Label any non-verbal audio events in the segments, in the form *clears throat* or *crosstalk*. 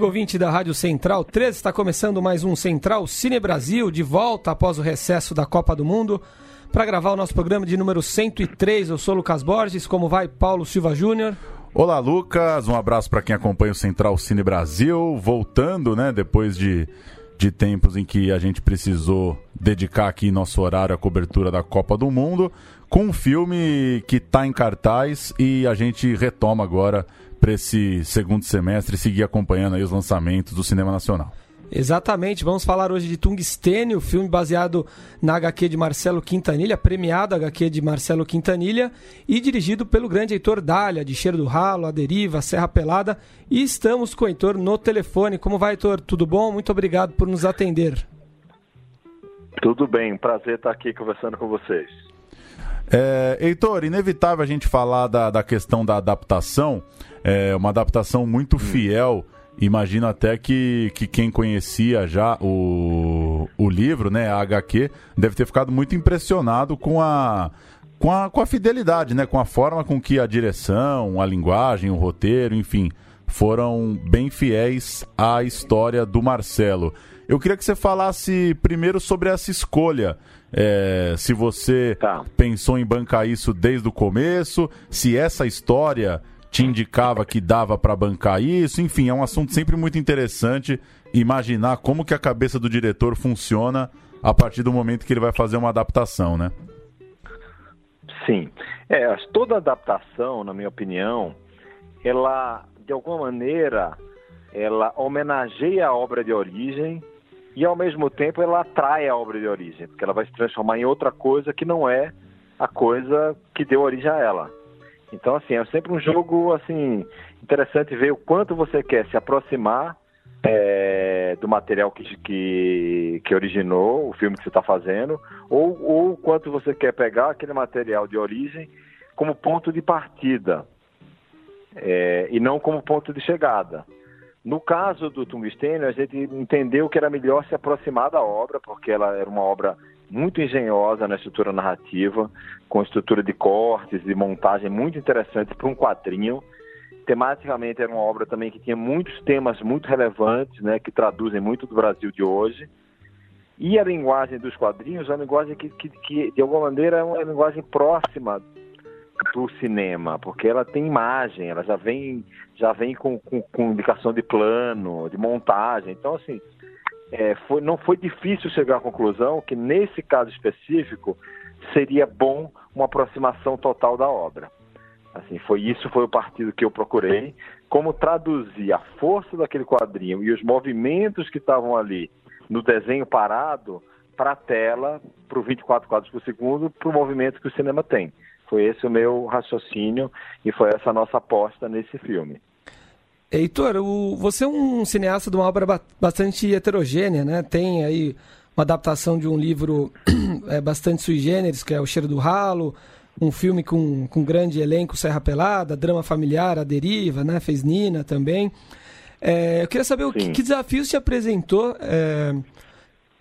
Amigo ouvinte da Rádio Central 13, está começando mais um Central Cine Brasil, de volta após o recesso da Copa do Mundo, para gravar o nosso programa de número 103. Eu sou Lucas Borges, como vai Paulo Silva Júnior? Olá, Lucas, um abraço para quem acompanha o Central Cine Brasil, voltando, né, depois de, de tempos em que a gente precisou dedicar aqui nosso horário à cobertura da Copa do Mundo, com um filme que está em cartaz e a gente retoma agora para esse segundo semestre e seguir acompanhando aí os lançamentos do cinema nacional. Exatamente, vamos falar hoje de Tungstênio, filme baseado na HQ de Marcelo Quintanilha, premiado HQ de Marcelo Quintanilha e dirigido pelo grande Heitor Dália, de Cheiro do Ralo, A Deriva, Serra Pelada. E estamos com o Heitor no telefone. Como vai, Heitor? Tudo bom? Muito obrigado por nos atender. Tudo bem, prazer estar aqui conversando com vocês. É, Heitor, inevitável a gente falar da, da questão da adaptação, é uma adaptação muito fiel. Imagino até que, que quem conhecia já o, o livro, né, a HQ, deve ter ficado muito impressionado com a, com a, com a fidelidade, né, com a forma com que a direção, a linguagem, o roteiro, enfim, foram bem fiéis à história do Marcelo. Eu queria que você falasse primeiro sobre essa escolha. É, se você Tá. pensou em bancar isso desde o começo, se essa história te indicava que dava para bancar isso, enfim, é um assunto sempre muito interessante imaginar como que a cabeça do diretor funciona a partir do momento que ele vai fazer uma adaptação, né? Sim. É, toda adaptação, na minha opinião, ela, de alguma maneira, ela homenageia a obra de origem e, ao mesmo tempo, ela atrai a obra de origem, porque ela vai se transformar em outra coisa que não é a coisa que deu origem a ela. Então, assim, é sempre um jogo, assim, interessante ver o quanto você quer se aproximar é, do material que, que, que originou o filme que você está fazendo, ou, ou quanto você quer pegar aquele material de origem como ponto de partida é, e não como ponto de chegada. No caso do Tungstênio, a gente entendeu que era melhor se aproximar da obra, porque ela era uma obra muito engenhosa na estrutura narrativa, com estrutura de cortes, de montagem muito interessante para um quadrinho. Tematicamente era uma obra também que tinha muitos temas muito relevantes, né, que traduzem muito do Brasil de hoje. E a linguagem dos quadrinhos é uma linguagem que, que, que de alguma maneira, é uma linguagem próxima do cinema, porque ela tem imagem, ela já vem, já vem com, com, com indicação de plano, de montagem. Então, assim, é, foi, não foi difícil chegar à conclusão que, nesse caso específico, seria bom uma aproximação total da obra. Assim, foi isso foi o partido que eu procurei, como traduzir a força daquele quadrinho e os movimentos que estavam ali no desenho parado para a tela, para o 24 quadros por segundo, para o movimento que o cinema tem. Foi esse o meu raciocínio e foi essa a nossa aposta nesse filme. Heitor, o- você é um cineasta de uma obra ba- bastante heterogênea, né? Tem aí uma adaptação de um livro *clears throat* é, bastante sui generis, que é O Cheiro do Ralo, um filme com, com grande elenco, Serra Pelada, drama familiar, A Deriva, né? Fez Nina também. É, eu queria saber o que, que desafios te apresentou é,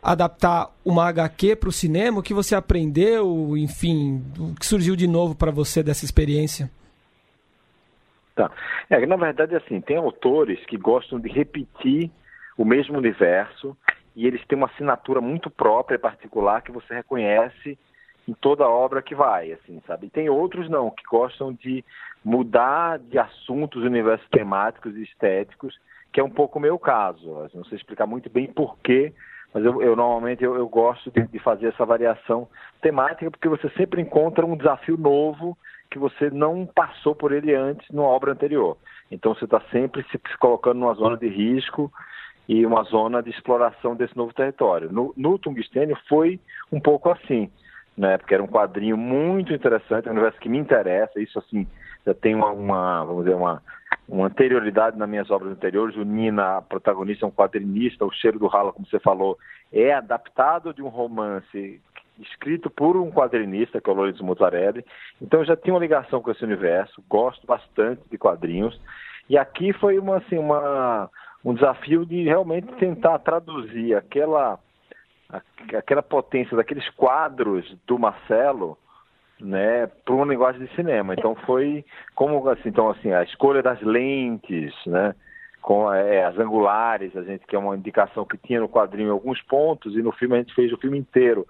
adaptar uma HQ para o cinema, o que você aprendeu, enfim, o que surgiu de novo para você dessa experiência? Tá. É, na verdade, assim, tem autores que gostam de repetir o mesmo universo e eles têm uma assinatura muito própria particular que você reconhece em toda obra que vai, assim, sabe? E tem outros não, que gostam de mudar de assuntos, universos temáticos e estéticos, que é um pouco o meu caso. Não sei explicar muito bem porquê, mas eu, eu normalmente eu, eu gosto de, de fazer essa variação temática porque você sempre encontra um desafio novo que você não passou por ele antes numa obra anterior. Então você está sempre se colocando numa zona de risco e uma zona de exploração desse novo território. No, no Tungstênio foi um pouco assim, né? Porque era um quadrinho muito interessante, um universo que me interessa, isso assim, já tenho uma, vamos dizer, uma, uma anterioridade nas minhas obras anteriores. O Nina, a protagonista, é um quadrinista. O Cheiro do Ralo, como você falou, é adaptado de um romance escrito por um quadrinista, que é o Lourenço Mutarelli. Então eu já tinha uma ligação com esse universo, gosto bastante de quadrinhos. E aqui foi uma, assim, uma, um desafio de realmente tentar traduzir aquela, aquela potência daqueles quadros do Marcelo né, para uma linguagem de cinema. Então foi como assim, então assim, a escolha das lentes, né, com é, as angulares, a gente que é uma indicação que tinha no quadrinho alguns pontos e no filme a gente fez o filme inteiro,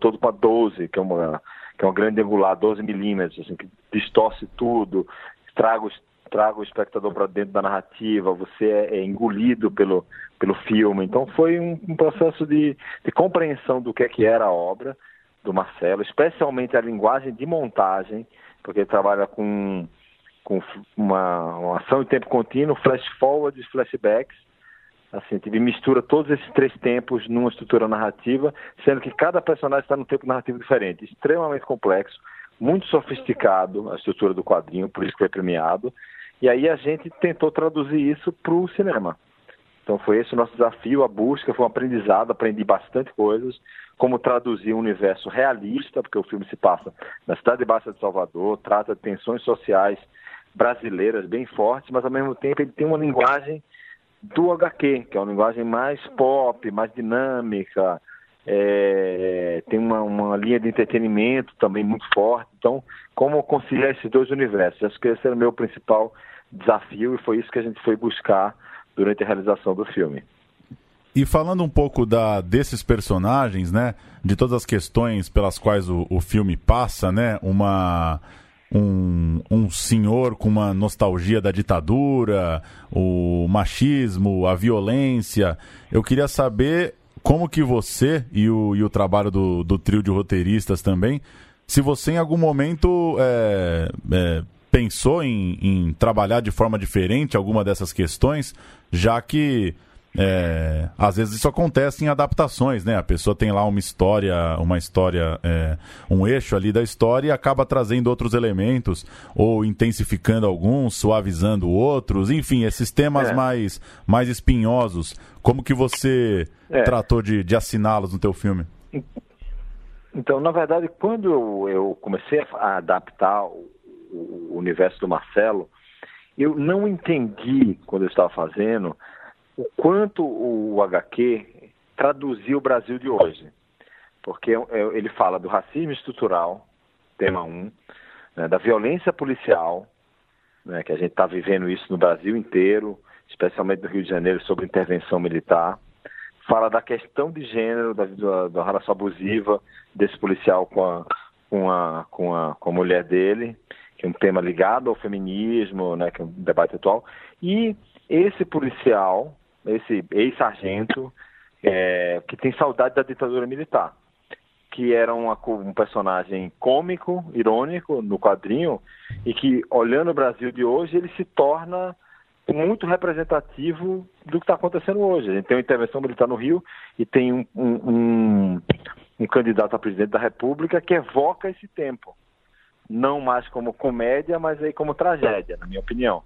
todo para 12, que é uma que é uma grande angular, 12 milímetros, assim, que distorce tudo, traga, traga o espectador para dentro da narrativa, você é, é, engolido pelo, pelo filme. Então foi um, um processo de, de compreensão do que é que era a obra do Marcelo, especialmente a linguagem de montagem, porque ele trabalha com, com uma, uma ação em tempo contínuo, flash forward e flashbacks. Assim, ele mistura todos esses três tempos numa estrutura narrativa, sendo que cada personagem está num tempo narrativo diferente, extremamente complexo, muito sofisticado a estrutura do quadrinho, por isso que foi premiado. E aí a gente tentou traduzir isso para o cinema. Então foi esse o nosso desafio, a busca, foi um aprendizado, aprendi bastante coisas, como traduzir um universo realista, porque o filme se passa na cidade baixa de Salvador, trata de tensões sociais brasileiras bem fortes, mas ao mesmo tempo ele tem uma linguagem do HQ, que é uma linguagem mais pop, mais dinâmica, é, tem uma, uma, linha de entretenimento também muito forte. Então, como conciliar esses dois universos? Acho que esse era o meu principal desafio e foi isso que a gente foi buscar durante a realização do filme. E falando um pouco da, desses personagens, né, de todas as questões pelas quais o, o filme passa, né, uma um, um senhor com uma nostalgia da ditadura, o machismo, a violência. Eu queria saber como que você e o, e o trabalho do, do trio de roteiristas também, se você em algum momento é, é, pensou em, em trabalhar de forma diferente alguma dessas questões, já que é, às vezes isso acontece em adaptações, né? A pessoa tem lá uma história, uma história, é, um eixo ali da história e acaba trazendo outros elementos, ou intensificando alguns, suavizando outros, enfim, esses temas é. mais, mais espinhosos. Como que você é. tratou de, de assiná-los no teu filme? Então, na verdade, quando eu, eu comecei a adaptar o, o universo do Marcelo, eu não entendi, quando eu estava fazendo, o quanto o HQ traduziu o Brasil de hoje. Porque é, ele fala do racismo estrutural, tema 1, né, da violência policial, né, que a gente está vivendo isso no Brasil inteiro, especialmente no Rio de Janeiro, sobre intervenção militar. Fala da questão de gênero, da, da, da relação abusiva desse policial com a, com a, com a, com a mulher dele, que é um tema ligado ao feminismo, né, que é um debate atual. E esse policial, esse ex-sargento, é, que tem saudade da ditadura militar, que era uma, um personagem cômico, irônico no quadrinho, e que, olhando o Brasil de hoje, ele se torna muito representativo do que está acontecendo hoje. A gente tem uma intervenção militar no Rio e tem um, um, um, um candidato a presidente da República que evoca esse tempo. Não mais como comédia, mas aí como tragédia, na minha opinião.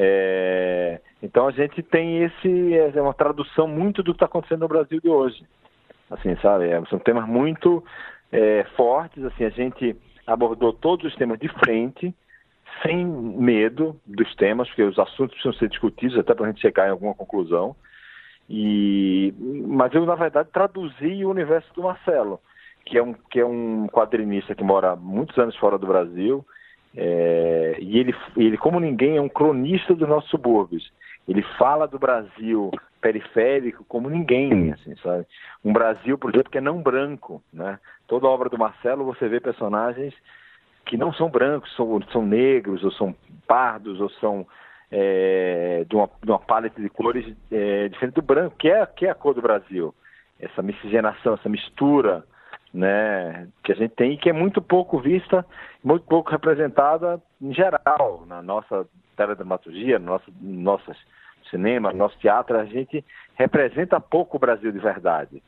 É, então a gente tem esse é uma tradução muito do que está acontecendo no Brasil de hoje, assim sabe? É, são temas muito é, fortes, assim a gente abordou todos os temas de frente, sem medo dos temas, porque os assuntos precisam ser discutidos até para a gente chegar em alguma conclusão. E mas eu na verdade traduzi o universo do Marcelo, que é um que é um quadrinista que mora muitos anos fora do Brasil é, e ele, ele, como ninguém, é um cronista dos nossos subúrbios. Ele fala do Brasil periférico como ninguém, assim, sabe? Um Brasil, por exemplo, que é não branco, né? Toda a obra do Marcelo você vê personagens que não são brancos, são, são negros, ou são pardos, ou são é, de, uma, de uma paleta de cores é, diferente do branco, que é, que é a cor do Brasil. Essa miscigenação, essa mistura né, que a gente tem e que é muito pouco vista, muito pouco representada em geral na nossa teledramaturgia, no nosso, no nosso cinema, no nosso teatro, a gente representa pouco o Brasil de verdade.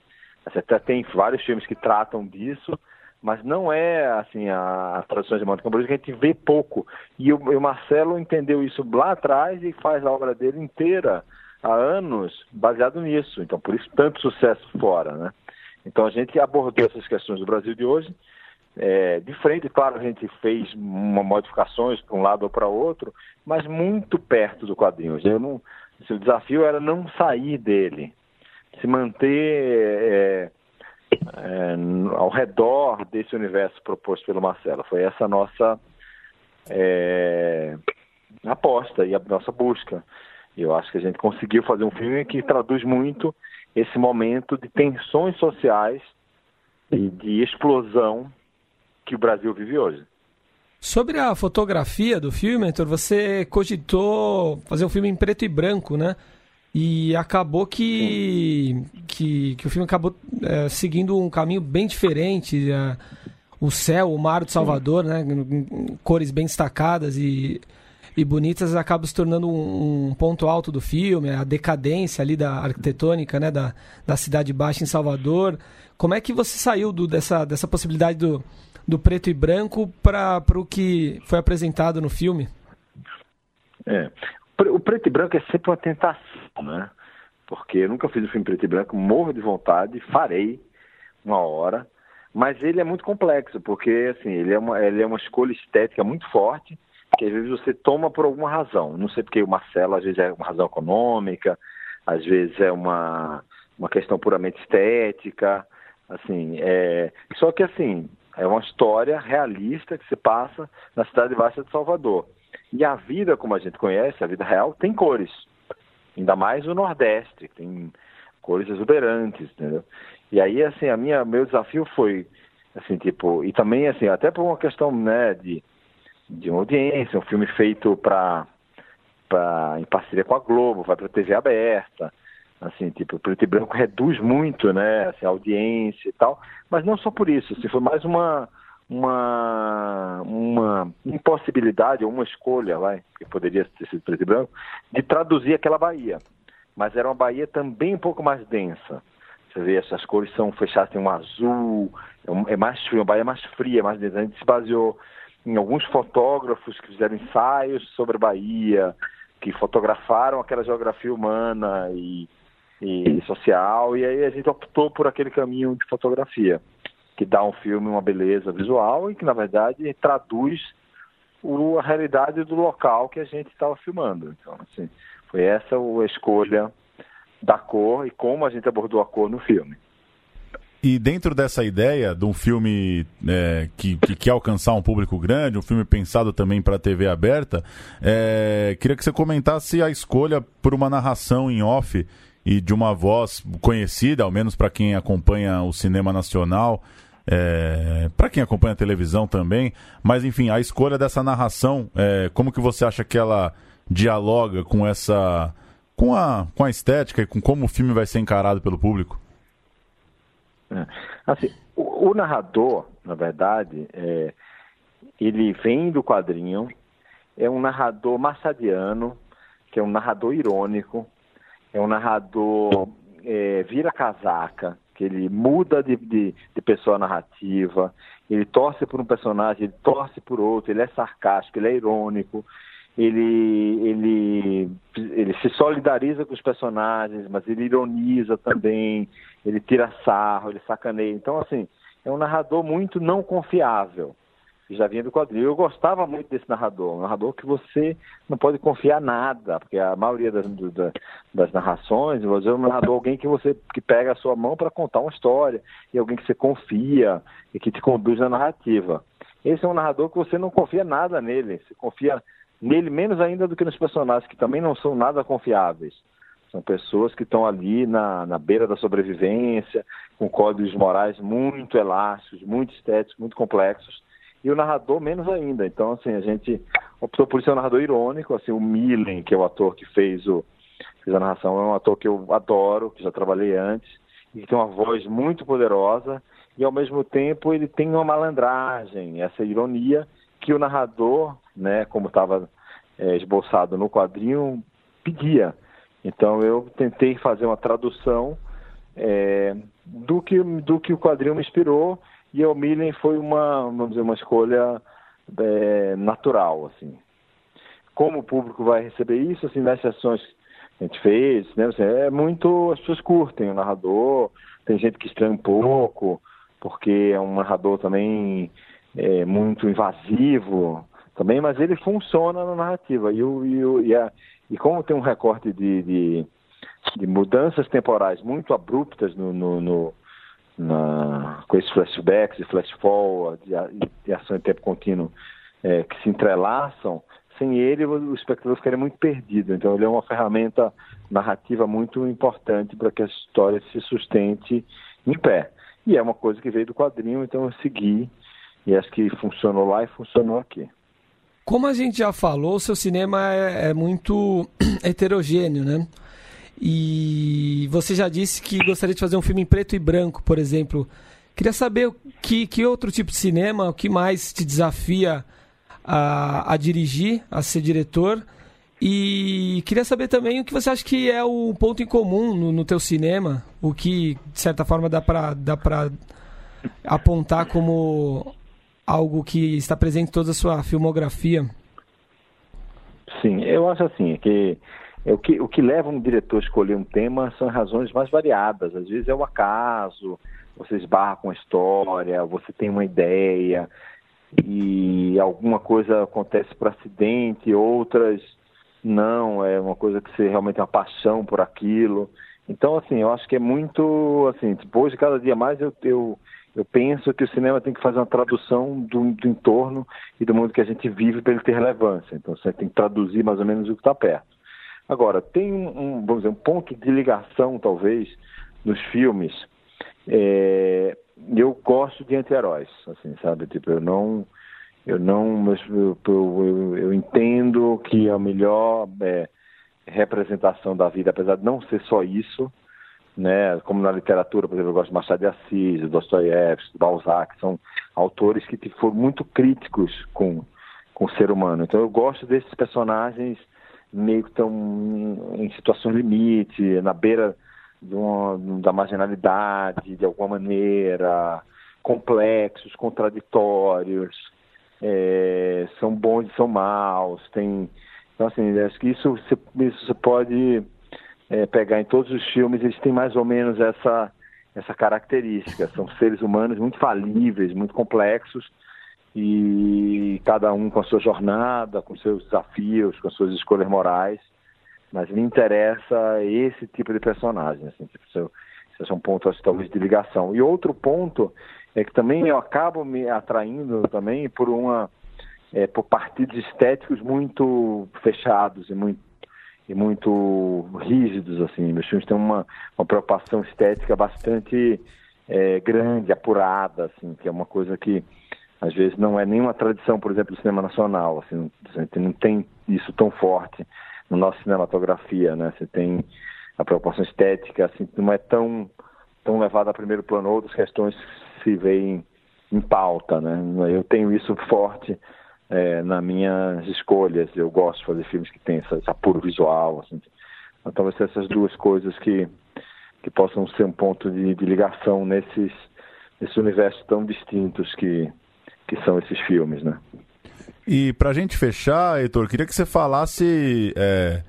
Você até tem vários filmes que tratam disso, mas não é assim a, a tradução hegemônica, por isso que a gente vê pouco. E o, o, Marcelo entendeu isso lá atrás e faz a obra dele inteira há anos baseado nisso. Então, por isso tanto sucesso fora, né? Então a gente abordou essas questões do Brasil de hoje é, de frente, claro, a gente fez uma modificações para um lado ou para outro, mas muito perto do quadrinho. Eu não, assim, o desafio era não sair dele, se manter é, é, ao redor desse universo proposto pelo Marcelo. Foi essa a nossa é, aposta e a nossa busca. Eu acho que a gente conseguiu fazer um filme que traduz muito esse momento de tensões sociais e de explosão que o Brasil vive hoje. Sobre a fotografia do filme, Heitor, você cogitou fazer um filme em preto e branco, né? E acabou que, que, que, o filme acabou é, seguindo um caminho bem diferente. É, o céu, o mar de Salvador, né? Cores bem destacadas e, e bonitas, acaba se tornando um, ponto alto do filme, a decadência ali da arquitetônica, né? Da, da cidade baixa em Salvador. Como é que você saiu do, dessa, dessa possibilidade do, do preto e branco para o que foi apresentado no filme? É, o preto e branco é sempre uma tentação, né? Porque eu nunca fiz um filme preto e branco, morro de vontade, farei uma hora, mas ele é muito complexo, porque assim, ele é uma, ele é uma escolha estética muito forte, que às vezes você toma por alguma razão. Não sei porque o Marcelo às vezes é uma razão econômica, às vezes é uma, uma questão puramente estética, assim, é... só que assim, é uma história realista que se passa na cidade baixa de Salvador. E a vida, como a gente conhece, a vida real, tem cores. Ainda mais o Nordeste, tem cores exuberantes, entendeu? E aí, assim, a minha, meu desafio foi, assim, tipo, e também, assim, até por uma questão, né, de, de uma audiência, um filme feito para em parceria com a Globo, vai para TV aberta, assim, tipo, o preto e branco reduz muito, né, assim, a audiência e tal, mas não só por isso, assim, foi mais uma uma uma impossibilidade ou uma escolha, vai, que poderia ter sido preto e branco, de traduzir aquela Bahia, mas era uma Bahia também um pouco mais densa. Você vê, essas cores são fechadas, tem um azul, é, é mais frio, uma Bahia mais fria, mais densa. A gente se baseou em alguns fotógrafos que fizeram ensaios sobre a Bahia, que fotografaram aquela geografia humana e e social, e aí a gente optou por aquele caminho de fotografia, que dá um filme uma beleza visual e que, na verdade, traduz o, a realidade do local que a gente estava filmando. Então, assim, foi essa a escolha da cor e como a gente abordou a cor no filme. E dentro dessa ideia de um filme é, que, que, quer alcançar um público grande, um filme pensado também para TV aberta, é, queria que você comentasse a escolha por uma narração em off e de uma voz conhecida, ao menos para quem acompanha o cinema nacional, é, para quem acompanha a televisão também. Mas enfim, a escolha dessa narração, é, como que você acha que ela dialoga com essa, com a, com a estética e com como o filme vai ser encarado pelo público? É, assim, o, o, narrador, na verdade, é, ele vem do quadrinho, é um narrador massadiano, que é um narrador irônico, é um narrador é, vira casaca, que ele muda de, de, de, pessoa narrativa, ele torce por um personagem, ele torce por outro, ele é sarcástico, ele é irônico, ele, ele, ele se solidariza com os personagens, mas ele ironiza também, ele tira sarro, ele sacaneia. Então, assim, é um narrador muito não confiável já vinha do quadrinho. Eu gostava muito desse narrador, um narrador que você não pode confiar nada, porque a maioria das, das narrações, você é um narrador alguém que você que pega a sua mão para contar uma história, e alguém que você confia e que te conduz na narrativa. Esse é um narrador que você não confia nada nele, você confia nele menos ainda do que nos personagens, que também não são nada confiáveis. São pessoas que estão ali na, na beira da sobrevivência, com códigos morais muito elásticos, muito estéticos, muito complexos, e o narrador menos ainda. Então, assim, a gente optou por ser um narrador irônico, assim, o Milen, que é o ator que fez, o, fez a narração, é um ator que eu adoro, que já trabalhei antes, e que tem uma voz muito poderosa, e ao mesmo tempo ele tem uma malandragem, essa ironia que o narrador, né, como estava é, esboçado no quadrinho, pedia. Então eu tentei fazer uma tradução é, do, que, do que o quadrinho me inspirou e o Millen foi uma, vamos dizer, uma escolha é, natural, assim. Como o público vai receber isso, assim, nas sessões que a gente fez, né, assim, é muito, as pessoas curtem o narrador, tem gente que estranha um pouco, porque é um narrador também é, muito invasivo, também, mas ele funciona na narrativa. E, e, e, a, e como tem um recorte de, de, de mudanças temporais muito abruptas no, no, no na, com esses flashbacks e flash forward de ação em tempo contínuo é, que se entrelaçam, sem ele o espectador ficaria muito perdido. Então ele é uma ferramenta narrativa muito importante para que a história se sustente em pé. E é uma coisa que veio do quadrinho, então eu segui e acho que funcionou lá e funcionou aqui. Como a gente já falou, o seu cinema é, é muito *clears throat* heterogêneo, né? E você já disse que gostaria de fazer um filme em preto e branco, por exemplo. Queria saber que, que outro tipo de cinema, o que mais te desafia a, a dirigir, a ser diretor. E queria saber também o que você acha que é o ponto em comum no, no teu cinema, o que, de certa forma, dá para dá apontar como algo que está presente em toda a sua filmografia. Sim, eu acho assim, que é o que, o que leva um diretor a escolher um tema são razões mais variadas. Às vezes é o acaso, você esbarra com a história, você tem uma ideia e alguma coisa acontece por acidente, outras não, é uma coisa que você realmente tem uma paixão por aquilo. Então, assim, eu acho que é muito, assim, depois de cada dia mais eu, eu, eu penso que o cinema tem que fazer uma tradução do, do entorno e do mundo que a gente vive para ele ter relevância. Então, você tem que traduzir mais ou menos o que está perto. Agora, tem um, vamos dizer, um ponto de ligação, talvez, nos filmes. É, eu gosto de anti-heróis, assim, sabe? Tipo, eu não, eu não, eu, eu, eu entendo que a melhor é, representação da vida, apesar de não ser só isso, né? Como na literatura, por exemplo, eu gosto de Machado de Assis, Dostoiévski, Balzac, são autores que foram muito críticos com, com o ser humano. Então eu gosto desses personagens meio que estão em situações limite, na beira uma, da marginalidade, de alguma maneira, complexos, contraditórios, é, são bons e são maus, tem... Então, assim, acho que isso você, isso você pode é, pegar em todos os filmes, eles têm mais ou menos essa, essa característica. São seres humanos muito falíveis, muito complexos, e cada um com a sua jornada, com seus desafios, com suas escolhas morais, mas me interessa esse tipo de personagem, assim, tipo, esse é um ponto acho, talvez de ligação. E outro ponto é que também eu acabo me atraindo também por uma é, por partidos estéticos muito fechados e muito e muito rígidos assim. Meus filmes têm uma, uma preocupação estética bastante é, grande, apurada, assim, que é uma coisa que às vezes não é nenhuma tradição, por exemplo, do cinema nacional. Assim, a gente não tem isso tão forte na nossa cinematografia, né? Você tem a proporção estética, assim, não é tão tão levada a primeiro plano outras questões se veem em pauta, né? Eu tenho isso forte é, nas minhas escolhas. Eu gosto de fazer filmes que têm essa, apuro visual, assim. Então, talvez essas duas coisas que que possam ser um ponto de, de ligação nesses nesses universos tão distintos que que são esses filmes, né? E pra gente fechar, Heitor, queria que você falasse é,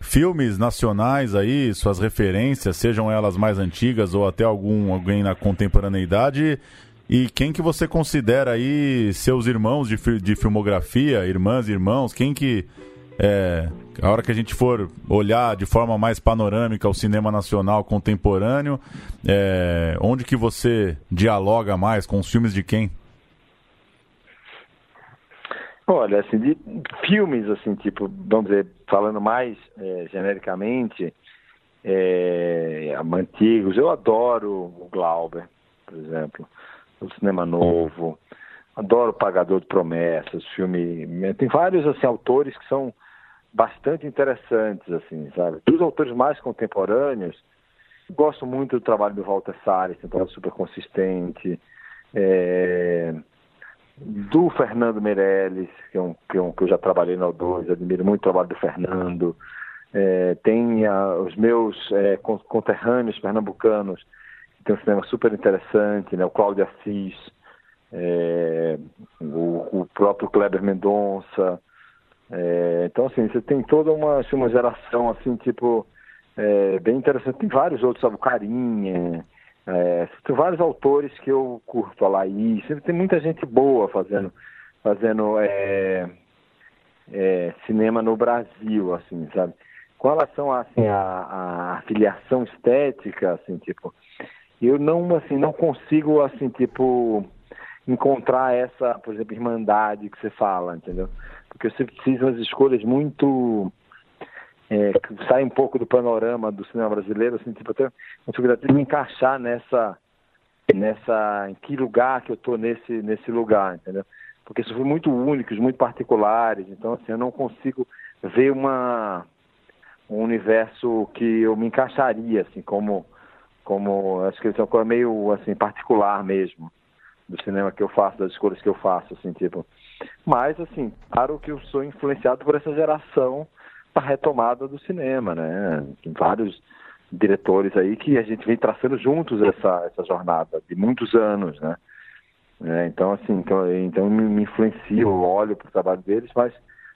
filmes nacionais aí, suas referências, sejam elas mais antigas ou até algum alguém na contemporaneidade, e quem que você considera aí seus irmãos de, de filmografia, irmãs, irmãos, quem que é, a hora que a gente for olhar de forma mais panorâmica o cinema nacional contemporâneo, é, onde que você dialoga mais com os filmes de quem? Olha, assim, de filmes, assim, tipo, vamos dizer, falando mais é, genericamente, é, antigos, eu adoro o Glauber, por exemplo, o Cinema Novo, adoro Pagador de Promessas, filme... Tem vários, assim, autores que são bastante interessantes, assim, sabe? Dos autores mais contemporâneos, gosto muito do trabalho do Walter Salles, tem um trabalho super consistente, é do Fernando Meirelles, que, é um, que, é um, que eu já trabalhei no O2, admiro muito o trabalho do Fernando. É, tem a, os meus é, conterrâneos pernambucanos, tem um cinema super interessante, né? o Cláudio Assis, é, o, o, próprio Kleber Mendonça. É, então, assim, você tem toda uma, assim, uma geração, assim, tipo, é, bem interessante. Tem vários outros, sabe, o Carinha, é, tem vários autores que eu curto, a Laís, sempre tem muita gente boa fazendo, fazendo é, é, cinema no Brasil, assim, sabe? Com relação assim, à, à filiação estética, assim, tipo, eu não, assim, não consigo, assim, tipo, encontrar essa, por exemplo, irmandade que você fala, entendeu? Porque você precisa de escolhas muito é, que saem um pouco do panorama do cinema brasileiro, assim, tipo, até dificuldade de me encaixar nessa, nessa, em que lugar que eu estou nesse, nesse lugar, entendeu? Porque são muito únicos, muito particulares, então, assim, eu não consigo ver uma, um universo que eu me encaixaria, assim, como, como, acho que é uma coisa meio, assim, particular mesmo do cinema que eu faço, das escolhas que eu faço, assim, tipo. Mas, assim, claro que eu sou influenciado por essa geração da retomada do cinema, né? Tem vários diretores aí que a gente vem traçando juntos essa, essa jornada de muitos anos, né? É, então, assim, então, então me, me influencia, eu olho para o trabalho deles, mas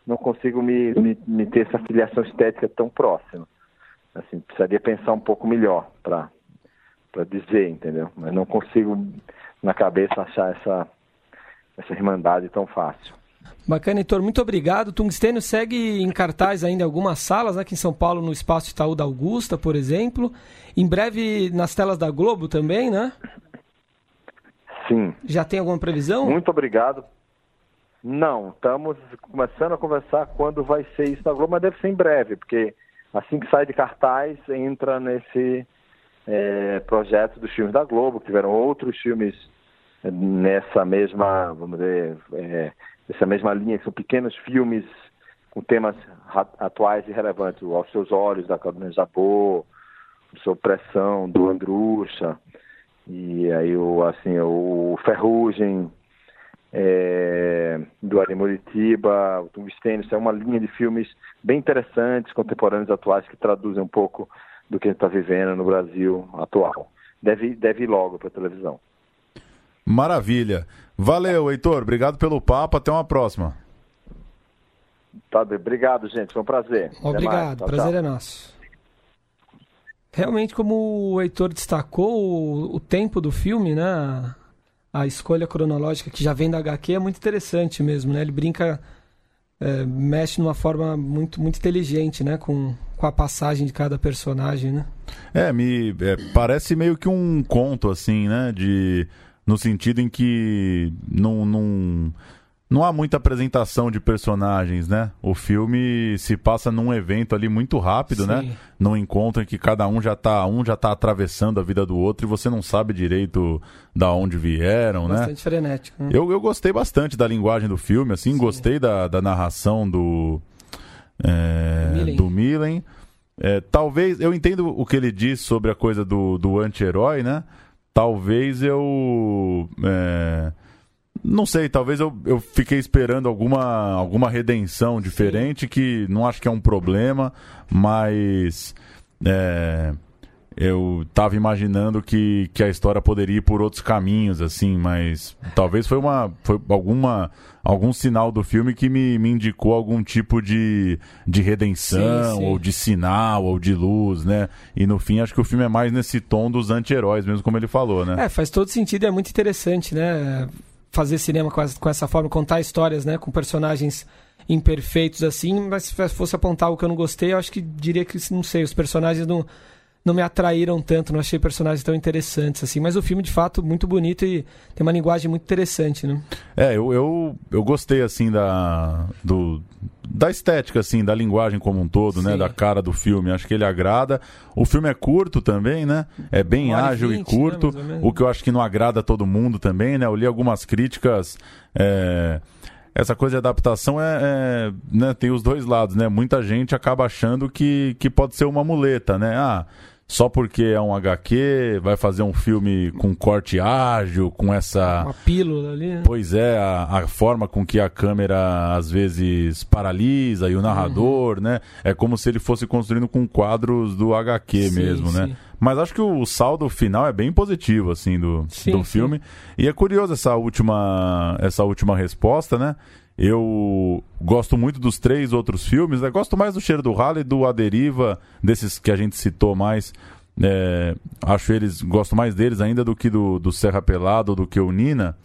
não consigo me, me, me, ter essa filiação estética tão próxima. Assim, precisaria pensar um pouco melhor para dizer, entendeu? Mas não consigo na cabeça achar essa, essa irmandade tão fácil. Bacana, Heitor. Muito obrigado. Tungstênio segue em cartaz ainda algumas salas, né, aqui em São Paulo, no Espaço Itaú da Augusta, por exemplo. Em breve nas telas da Globo também, né? Sim. Já tem alguma previsão? Muito obrigado. Não, estamos começando a conversar quando vai ser isso na Globo, mas deve ser em breve, porque assim que sai de cartaz, entra nesse é, projeto dos filmes da Globo, que tiveram outros filmes nessa mesma, vamos dizer, é, nessa mesma linha, que são pequenos filmes com temas atuais e relevantes, Aos Seus Olhos, da Carolina Jabô, Sob Pressão, do Andrucha, e aí o, assim, o Ferrugem, é, do Ari Moritiba, o Tungstênio, é uma linha de filmes bem interessantes, contemporâneos, atuais, que traduzem um pouco do que a gente está vivendo no Brasil atual. Deve, deve ir logo para a televisão. Maravilha. Valeu, Heitor. Obrigado pelo papo. Até uma próxima. Tá, obrigado, gente. Foi um prazer. Obrigado. Tchau, prazer tchau. é nosso. Realmente, como o Heitor destacou, o, o tempo do filme, né? A escolha cronológica que já vem da HQ é muito interessante mesmo, né? Ele brinca, é, mexe de uma forma muito, muito inteligente, né? Com, com a passagem de cada personagem, né? É, me é, parece meio que um conto, assim, né? De no sentido em que não, não, não há muita apresentação de personagens, né? O filme se passa num evento ali muito rápido, né? Sim. né? Num encontro em que cada um já tá, um já tá atravessando a vida do outro e você não sabe direito da onde vieram, bastante né? Bastante frenético. Né? Eu, eu gostei bastante da linguagem do filme, assim, Sim. gostei da, da narração do é, do Milen. É, talvez, eu entendo o que ele diz sobre a coisa do, do anti-herói, né? talvez eu. É, não sei, talvez eu, eu fiquei esperando alguma, alguma redenção diferente, Sim. que não acho que é um problema, mas. É, eu estava imaginando que, que a história poderia ir por outros caminhos, assim, mas talvez foi uma foi alguma algum sinal do filme que me, me indicou algum tipo de, de redenção, sim, sim. ou de sinal, ou de luz, né? E no fim acho que o filme é mais nesse tom dos anti-heróis, mesmo como ele falou, né? É, faz todo sentido e é muito interessante, né? Fazer cinema com essa, com essa forma, contar histórias, né? Com personagens imperfeitos assim, mas se fosse apontar o que eu não gostei, eu acho que diria que, não sei, os personagens não não me atraíram tanto, não achei personagens tão interessantes assim. Mas o filme, de fato, muito bonito e tem uma linguagem muito interessante, né? É, eu, eu, eu gostei, assim, da, do, da estética, assim, da linguagem como um todo, né? Sim. né? Da cara do filme. Acho que ele agrada. O filme é curto também, né? É bem ágil 20, e curto. Né? O que eu acho que não agrada a todo mundo também, né? Eu li algumas críticas. É essa coisa de adaptação é, é, né, tem os dois lados, né? Muita gente acaba achando que, que pode ser uma muleta, né? Ah, só porque é um HQ, vai fazer um filme com corte ágil, com essa. Uma pílula ali. Né? Pois é, a, a, forma com que a câmera às vezes paralisa e o narrador, uhum. né? É como se ele fosse construindo com quadros do HQ sim, mesmo, né? sim. né? Mas acho que o saldo final é bem positivo, assim, do, Sim, do sim. filme. E é curioso essa última, essa última resposta, né? Eu gosto muito dos três outros filmes, né? Gosto mais do Cheiro do e do A Deriva, desses que a gente citou mais. É, acho eles, gosto mais deles ainda do que do, do Serra Pelado, do que o Nina.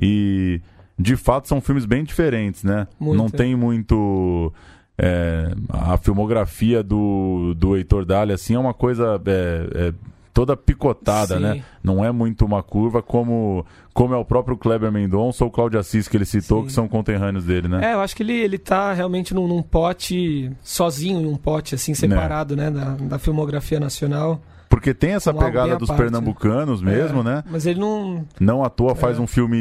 E de fato são filmes bem diferentes, né? Muito, Não tem muito. é, a filmografia do, do Heitor Dália, assim, é uma coisa é, é, toda picotada, Sim. né? Não é muito uma curva como, como é o próprio Kleber Mendonça ou o Cláudio Assis que ele citou, Sim. que são conterrâneos dele, né? É, eu acho que ele, ele tá realmente num, num pote, sozinho num pote, assim, separado, né, da, da filmografia nacional. Porque tem essa algo pegada dos parte, pernambucanos mesmo, É, né? Mas ele não... Não à toa É. faz um filme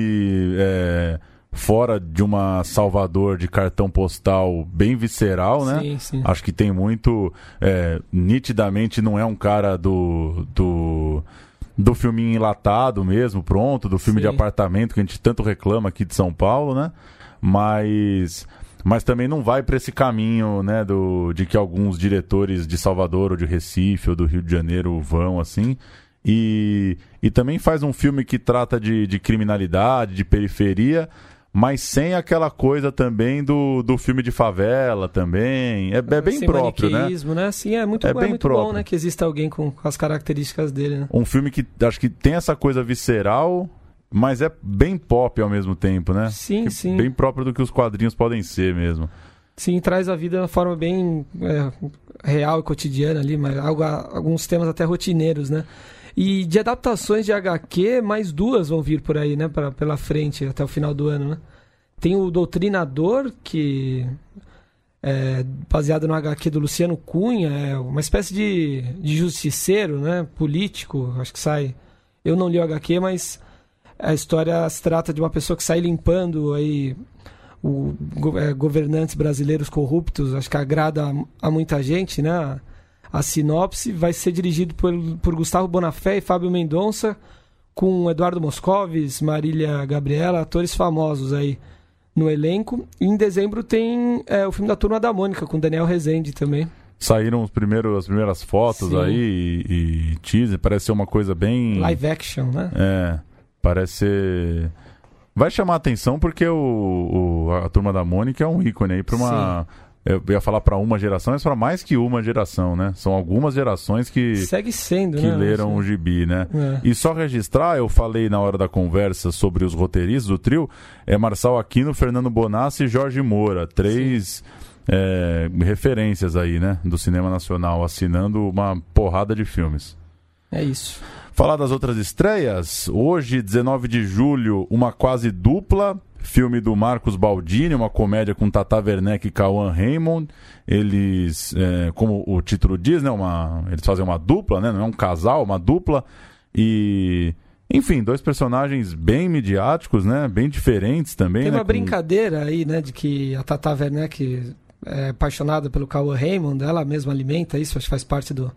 é, fora de uma Salvador de cartão postal bem visceral, né? Sim, sim. Acho que tem muito. é, nitidamente não é um cara do. do do filminho enlatado mesmo, pronto, do filme Sim. de apartamento que a gente tanto reclama aqui de São Paulo, né? Mas mas também não vai para esse caminho, né, do de que alguns diretores de Salvador ou de Recife ou do Rio de Janeiro vão assim. E, e também faz um filme que trata de, de criminalidade, de periferia, mas sem aquela coisa também do, do filme de favela também. É, é bem Sem próprio, né? né? Sim, é muito, É é bem muito bom, próprio. né? Que exista alguém com, com as características dele, né? Um filme que acho que tem essa coisa visceral, mas é bem pop ao mesmo tempo, né? Sim, Que- sim. Bem próprio do que os quadrinhos podem ser mesmo. Sim, traz a vida de uma forma bem é, real e cotidiana ali, mas algo- alguns temas até rotineiros, né? E de adaptações de HQ, mais duas vão vir por aí, né? Pra, pela frente, até o final do ano, né? Tem o Doutrinador, que é baseado no HQ do Luciano Cunha, é uma espécie de, de justiceiro, né? Político, acho que sai... Eu não li o HQ, mas a história se trata de uma pessoa que sai limpando aí o, é, governantes brasileiros corruptos, acho que agrada a, a muita gente, né? A, sinopse vai ser dirigido por, por Gustavo Bonafé e Fábio Mendonça, com Eduardo Moscovis, Marília Gabriela, atores famosos aí no elenco. E em dezembro tem é, o filme da Turma da Mônica, com Daniel Rezende também. Saíram os primeiros, as primeiras fotos Sim. aí e, e teaser, parece ser uma coisa bem. Live action, né? É, parece ser. Vai chamar atenção porque o, o- a turma da Mônica é um ícone aí para uma. Eu ia falar para uma geração, mas para mais que uma geração, né? São algumas gerações que, Segue sendo, que né? leram o gibi, né? é. E só registrar, eu falei na hora da conversa sobre os roteiristas do trio, é Marçal Aquino, Fernando Bonassi e Jorge Moura. Três é, referências aí, né? Do cinema nacional, assinando uma porrada de filmes. É isso. Falar das outras estreias, hoje, 19 de julho, uma quase dupla, filme do Marcos Baldini, uma comédia com Tata Werneck e Cauã Raymond. Eles, é, como o título diz, né, uma, eles fazem uma dupla, né, não é um casal, uma dupla. E, enfim, dois personagens bem midiáticos, né, bem diferentes também. Tem né, uma com- brincadeira aí, né, de que a Tata Werneck é apaixonada pelo Cauã Raymond, ela mesma alimenta isso, acho que faz parte do,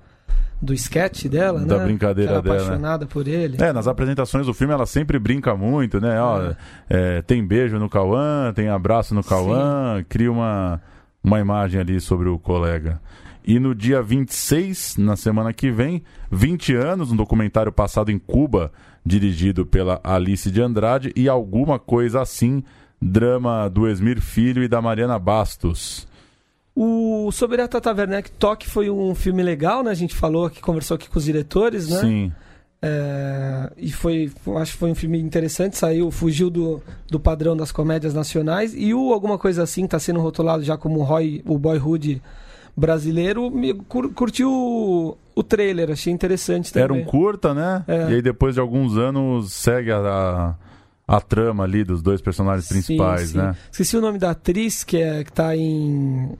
do sketch dela, Da né? brincadeira que ela é dela, né? apaixonada por ele. É, nas apresentações do filme ela sempre brinca muito, né? Ó, é, tem beijo no Cauã, tem abraço no Cauã, cria uma, uma imagem ali sobre o colega. E no dia 26, na semana que vem, 20 anos, um documentário passado em Cuba, dirigido pela Alice de Andrade, e alguma coisa assim, drama do Esmir Filho e da Mariana Bastos. O Sobre a Tata Werneck, Toque foi um filme legal, né? A gente falou aqui, conversou aqui com os diretores, né? Sim, É, e foi, acho que foi um filme interessante, saiu, fugiu do, do padrão das comédias nacionais. E o Alguma Coisa Assim está sendo rotulado já como o, Roy, o Boyhood brasileiro. Me cur, curtiu o, o trailer, achei interessante também. era um curta, né? É. E aí depois de alguns anos segue a, a, a trama ali dos dois personagens Sim, principais, sim. né? Esqueci o nome da atriz, que, é, que tá em.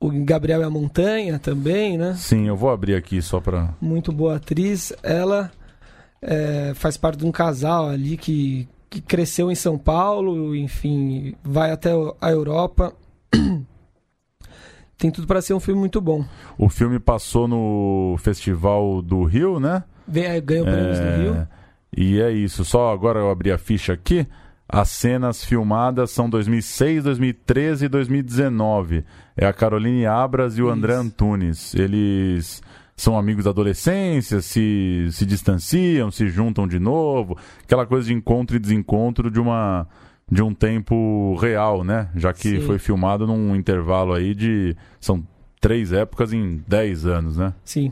O Gabriel e a Montanha também, né? Sim, eu vou abrir aqui só pra. Muito boa atriz. Ela é, faz parte de um casal ali que, que cresceu em São Paulo, enfim, vai até a Europa. *clears throat* Tem tudo para ser um filme muito bom. O filme passou no Festival do Rio, né? Ganhou prêmios É, do Rio. E é isso. Só agora eu abri a ficha aqui. As cenas filmadas são 2006, 2013 e 2019. É a Caroline Abras e o Isso. André Antunes. Eles são amigos da adolescência, se, se distanciam, se juntam de novo, aquela coisa de encontro e desencontro de uma de um tempo real, né? Já que Sim. foi filmado num intervalo aí de são três épocas em dez anos, né? Sim.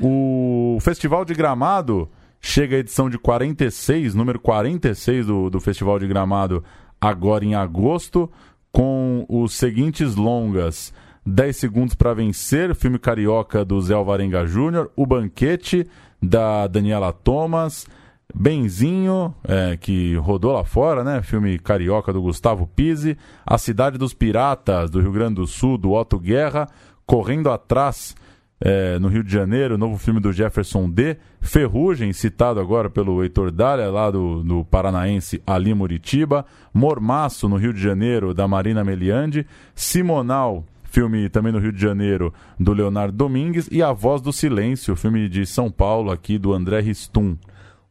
O Festival de Gramado chega à edição de 46, número 46 do, do Festival de Gramado, agora em agosto, com os seguintes longas. 10 Segundos para Vencer, filme carioca do Zé Alvarenga Júnior, O Banquete, da Daniela Thomas, Benzinho, é, que rodou lá fora, né? Filme carioca do Gustavo Pise, A Cidade dos Piratas, do Rio Grande do Sul, do Otto Guerra, Correndo Atrás, é, no Rio de Janeiro, novo filme do Jefferson D. Ferrugem, citado agora pelo Heitor Dália, lá do, do Paranaense Ali Muritiba. Mormaço, no Rio de Janeiro, da Marina Meliandi. Simonal, filme também no Rio de Janeiro, do Leonardo Domingues, e A Voz do Silêncio, filme de São Paulo, aqui do André Ristum.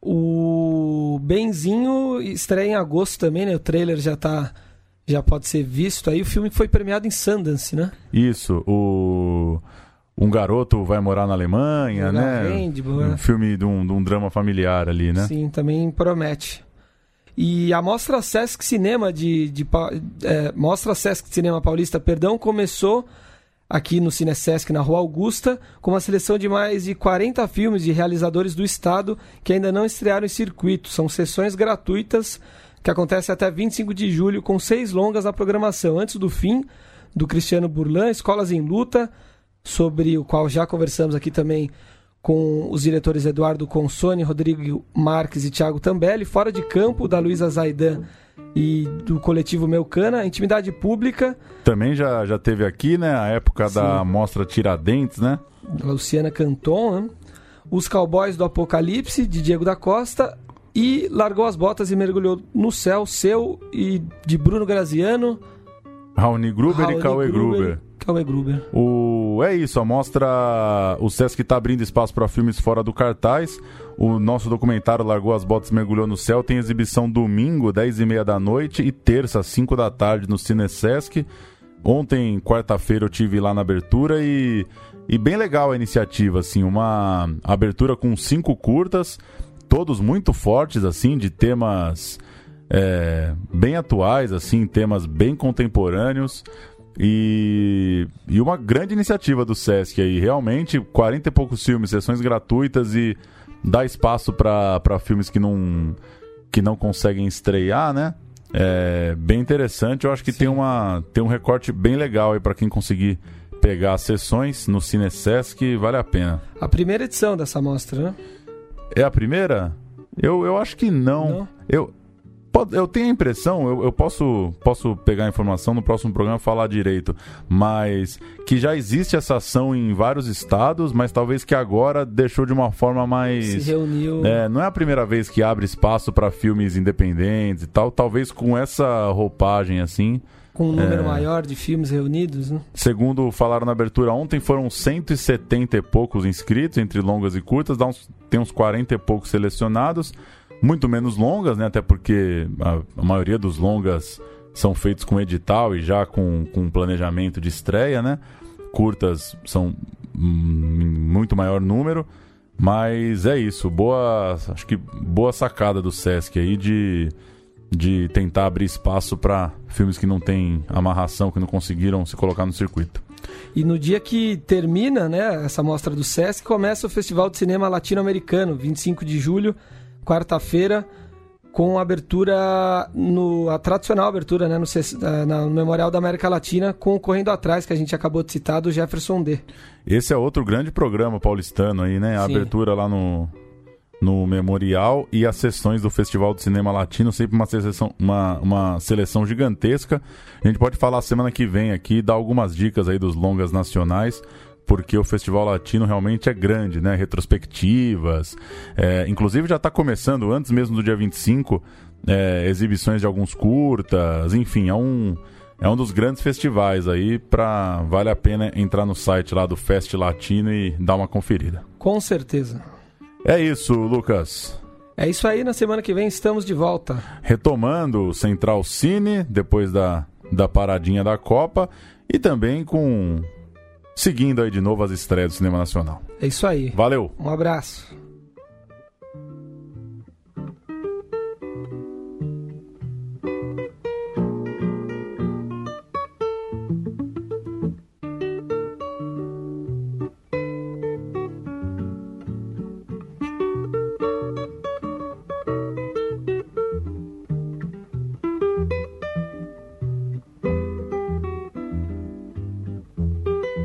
O Benzinho estreia em agosto também, né? O trailer já tá. Já pode ser visto aí. O filme foi premiado em Sundance, né? Isso. O um garoto vai morar na Alemanha, né? Handball, um filme de um, de um, drama familiar ali, né? Sim, também promete. E a Mostra Sesc Cinema de, de é, Mostra Sesc Cinema Paulista, perdão, começou aqui no Cine Sesc na Rua Augusta, com uma seleção de mais de 40 filmes de realizadores do estado que ainda não estrearam em circuito. São sessões gratuitas que acontecem até 25 de julho, com seis longas na programação. Antes do fim, do Cristiano Burlan, Escolas em Luta, sobre o qual já conversamos aqui também com os diretores Eduardo Consone, Rodrigo Marques e Thiago Tambelli, fora de campo, da Luísa Zaidan e do coletivo Meucana, Intimidade Pública. Também já, já teve aqui, né, a época Sim. da mostra Tiradentes, né? Luciana Canton, né? Os Cowboys do Apocalipse, de Diego da Costa, e Largou as Botas e Mergulhou no Céu, seu e de Bruno Graziano. Raoni Gruber Raoni e Cauê Gruber. Gruber. Cauê Gruber. O... É isso, a mostra. O Sesc está abrindo espaço para filmes fora do cartaz. O nosso documentário Largou as Botas Mergulhou no Céu tem exibição domingo, 10 e meia da noite, e terça, 5 da tarde, no Cine Sesc. Ontem, quarta-feira, eu tive lá na abertura e, e bem legal a iniciativa, assim, uma abertura com cinco curtas, todos muito fortes, assim, de temas é, bem atuais, assim, temas bem contemporâneos. E, e uma grande iniciativa do Sesc aí, realmente, 40 e poucos filmes, sessões gratuitas e dá espaço para filmes que não, que não conseguem estrear, né? É bem interessante, eu acho que tem, uma, tem um recorte bem legal aí para quem conseguir pegar as sessões no Cine Sesc, vale a pena. A primeira edição dessa mostra, né? É a primeira? Eu, eu acho que não. não. Eu, eu tenho a impressão, eu, eu, posso, posso pegar a informação no próximo programa falar direito, mas que já existe essa ação em vários estados, mas talvez que agora deixou de uma forma mais. Se reuniu. É, não é a primeira vez que abre espaço para filmes independentes e tal, talvez com essa roupagem assim. Com um número é... maior de filmes reunidos, né? Segundo falaram na abertura ontem, foram 170 e poucos inscritos entre longas e curtas, dá uns, tem uns 40 e poucos selecionados muito menos longas, né? Até porque a, a maioria dos longas são feitos com edital e já com, com planejamento de estreia, né? Curtas são muito maior número, mas é isso. Boa, acho que boa sacada do Sesc aí de, de tentar abrir espaço para filmes que não têm amarração, que não conseguiram se colocar no circuito. E no dia que termina, né, essa mostra do Sesc, começa o Festival de Cinema Latino-Americano, 25 de julho quarta-feira, com abertura no a tradicional abertura né, no, eh, no, Memorial da América Latina com o Correndo Atrás que a gente acabou de citar do Jefferson D. Esse é outro grande programa paulistano aí, né? A Sim. abertura lá no no Memorial e as sessões do Festival do Cinema Latino, sempre uma seleção, uma, uma seleção gigantesca. A gente pode falar semana que vem aqui, dar algumas dicas aí dos longas nacionais porque o Festival Latino realmente é grande, né? Retrospectivas, é, inclusive já está começando, antes mesmo do dia 25, é, exibições de alguns curtas, enfim, é um, é um dos grandes festivais aí, para vale a pena entrar no site lá do Fest Latino e dar uma conferida. Com certeza. É isso, Lucas. É isso aí, na semana que vem estamos de volta. Retomando o Central Cine, depois da, da paradinha da Copa, e também com seguindo aí de novo as estreias do cinema nacional. É isso aí. Valeu. Um abraço.